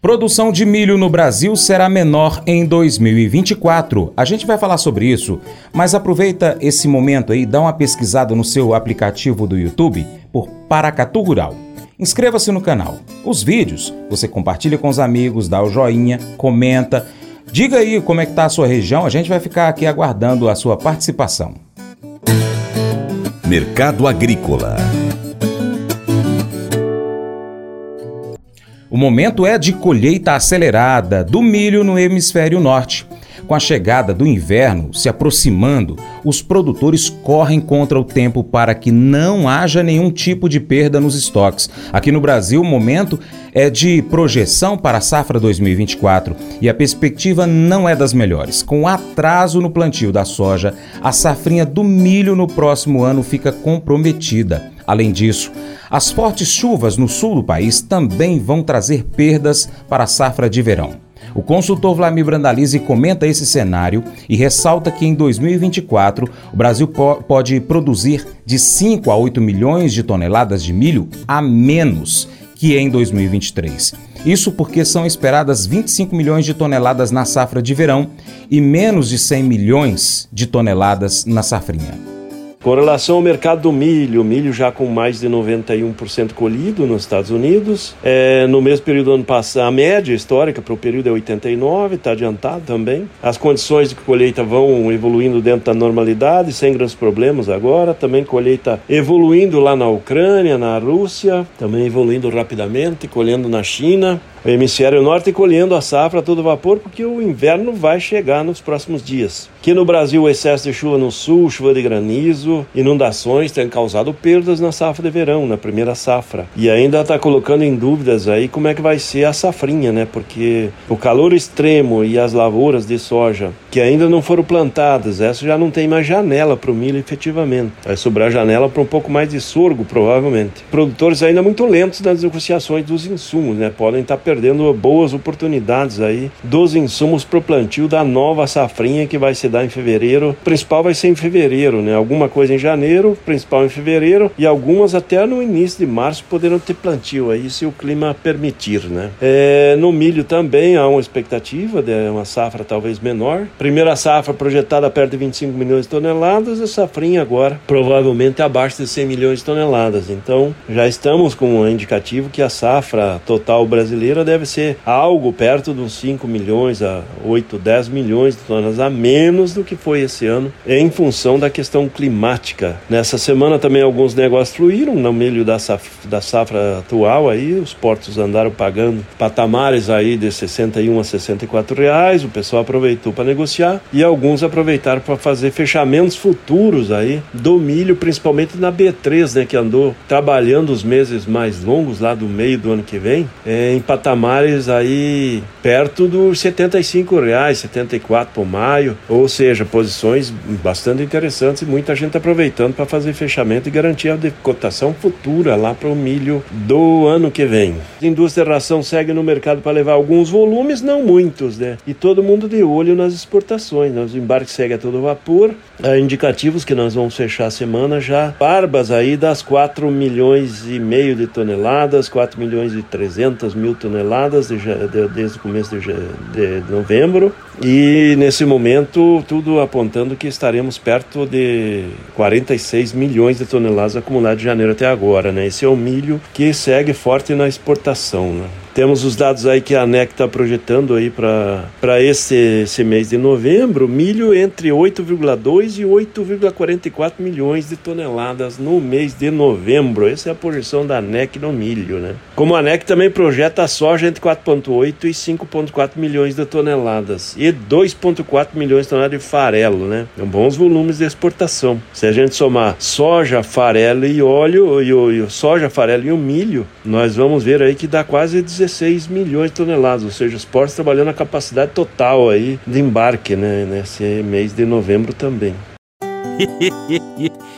Produção de milho no Brasil será menor em 2024. A gente vai falar sobre isso, mas aproveita esse momento aí, dá uma pesquisada no seu aplicativo do YouTube por Paracatu Rural. Inscreva-se no canal. Os vídeos você compartilha com os amigos, dá o joinha, comenta. Diga aí como é que tá a sua região, a gente vai ficar aqui aguardando a sua participação. Mercado Agrícola O momento é de colheita acelerada do milho no hemisfério norte. Com a chegada do inverno se aproximando, os produtores correm contra o tempo para que não haja nenhum tipo de perda nos estoques. Aqui no Brasil, o momento é de projeção para a safra 2024 e a perspectiva não é das melhores. Com atraso no plantio da soja, a safrinha do milho no próximo ano fica comprometida. Além disso, as fortes chuvas no sul do país também vão trazer perdas para a safra de verão. O consultor Vlamir Brandalize comenta esse cenário e ressalta que em 2024 o Brasil po pode produzir de 5 a 8 milhões de toneladas de milho a menos que em 2023. Isso porque são esperadas 25 milhões de toneladas na safra de verão e menos de 100 milhões de toneladas na safrinha. Com relação ao mercado do milho, milho já com mais de 91% colhido nos Estados Unidos. É, no mesmo período do ano passado, a média histórica para o período é 89, está adiantado também. As condições de colheita vão evoluindo dentro da normalidade, sem grandes problemas agora. Também colheita evoluindo lá na Ucrânia, na Rússia, também evoluindo rapidamente, colhendo na China o hemisfério norte colhendo a safra a todo vapor, porque o inverno vai chegar nos próximos dias. Aqui no Brasil, o excesso de chuva no sul, chuva de granizo, inundações têm causado perdas na safra de verão, na primeira safra. E ainda está colocando em dúvidas aí como é que vai ser a safrinha, né? Porque o calor extremo e as lavouras de soja que ainda não foram plantadas, essa já não tem mais janela para o milho efetivamente. Vai sobrar janela para um pouco mais de sorgo, provavelmente. Produtores ainda muito lentos nas negociações dos insumos, né? Podem estar tá perdendo boas oportunidades aí dos insumos para o plantio da nova safrinha que vai se dar em fevereiro. O principal vai ser em fevereiro, né? Alguma coisa em janeiro, principal em fevereiro e algumas até no início de março poderão ter plantio aí se o clima permitir, né? É, no milho também há uma expectativa de uma safra talvez menor. Primeira safra projetada perto de 25 milhões de toneladas, a safrinha agora provavelmente abaixo de 100 milhões de toneladas. Então já estamos com um indicativo que a safra total brasileira brasileira deve ser algo perto de uns 5 milhões a 8, 10 milhões de toneladas a menos do que foi esse ano, em função da questão climática. Nessa semana também alguns negócios fluíram no meio da safra, da safra atual aí, os portos andaram pagando patamares aí de 61 a 64 reais, o pessoal aproveitou para negociar e alguns aproveitaram para fazer fechamentos futuros aí do milho, principalmente na B3, né, que andou trabalhando os meses mais longos lá do meio do ano que vem, é, em patamares patamares aí perto dos 75 reais, 74 por maio, ou seja, posições bastante interessantes e muita gente aproveitando para fazer fechamento e garantir a cotação futura lá para o milho do ano que vem. A indústria de ração segue no mercado para levar alguns volumes, não muitos, né? E todo mundo de olho nas exportações, né? Os embarques seguem a todo vapor, há indicativos que nós vamos fechar a semana já, barbas aí das 4 milhões e meio de toneladas, 4 milhões e 300 mil toneladas toneladas de, de, desde o começo de, de novembro e nesse momento tudo apontando que estaremos perto de 46 milhões de toneladas acumuladas de janeiro até agora, né? Esse é o milho que segue forte na exportação, né? Temos os dados aí que a ANEC está projetando aí para esse, esse mês de novembro, milho entre 8,2 e 8,44 milhões de toneladas no mês de novembro. Essa é a projeção da ANEC no milho, né? Como a ANEC também projeta a soja entre 4,8 e 5,4 milhões de toneladas e 2,4 milhões de toneladas de farelo, né? Bons volumes de exportação. Se a gente somar soja, farelo e óleo, e o soja, farelo e o milho, nós vamos ver aí que dá quase 16 16 milhões de toneladas, ou seja, os portos trabalhando a capacidade total aí de embarque, né, nesse mês de novembro também.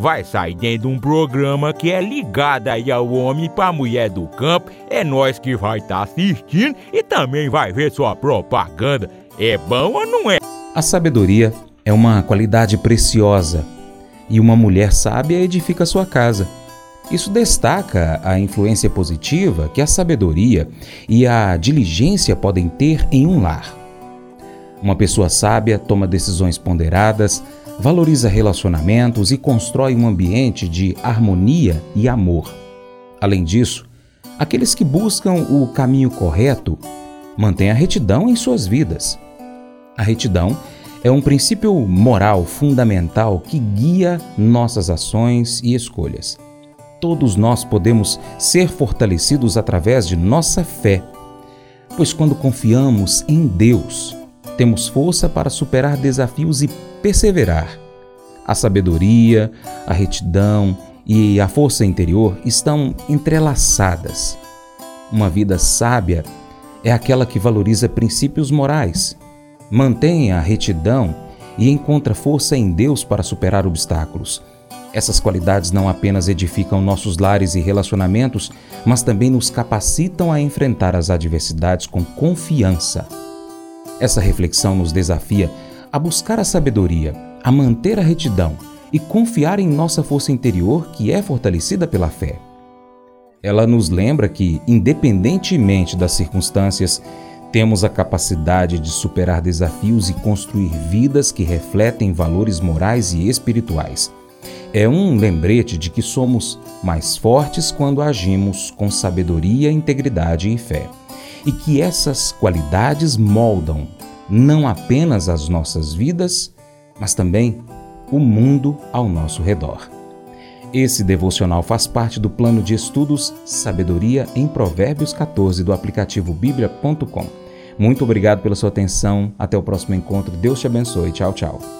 vai sair dentro de um programa que é ligado aí ao homem para mulher do campo. É nós que vai estar tá assistindo e também vai ver sua propaganda. É bom ou não é? A sabedoria é uma qualidade preciosa e uma mulher sábia edifica sua casa. Isso destaca a influência positiva que a sabedoria e a diligência podem ter em um lar. Uma pessoa sábia toma decisões ponderadas, valoriza relacionamentos e constrói um ambiente de harmonia e amor. Além disso, aqueles que buscam o caminho correto mantêm a retidão em suas vidas. A retidão é um princípio moral fundamental que guia nossas ações e escolhas todos nós podemos ser fortalecidos através de nossa fé, pois quando confiamos em Deus, temos força para superar desafios e perseverar. A sabedoria, a retidão e a força interior estão entrelaçadas. Uma vida sábia é aquela que valoriza princípios morais, mantém a retidão e encontra força em Deus para superar obstáculos essas qualidades não apenas edificam nossos lares e relacionamentos, mas também nos capacitam a enfrentar as adversidades com confiança. Essa reflexão nos desafia a buscar a sabedoria, a manter a retidão e confiar em nossa força interior que é fortalecida pela fé. Ela nos lembra que, independentemente das circunstâncias, temos a capacidade de superar desafios e construir vidas que refletem valores morais e espirituais é um lembrete de que somos mais fortes quando agimos com sabedoria, integridade e fé, e que essas qualidades moldam não apenas as nossas vidas, mas também o mundo ao nosso redor. Esse devocional faz parte do plano de estudos Sabedoria em Provérbios 14 do aplicativo bíblia.com. Muito obrigado pela sua atenção. Até o próximo encontro. Deus te abençoe. Tchau, tchau.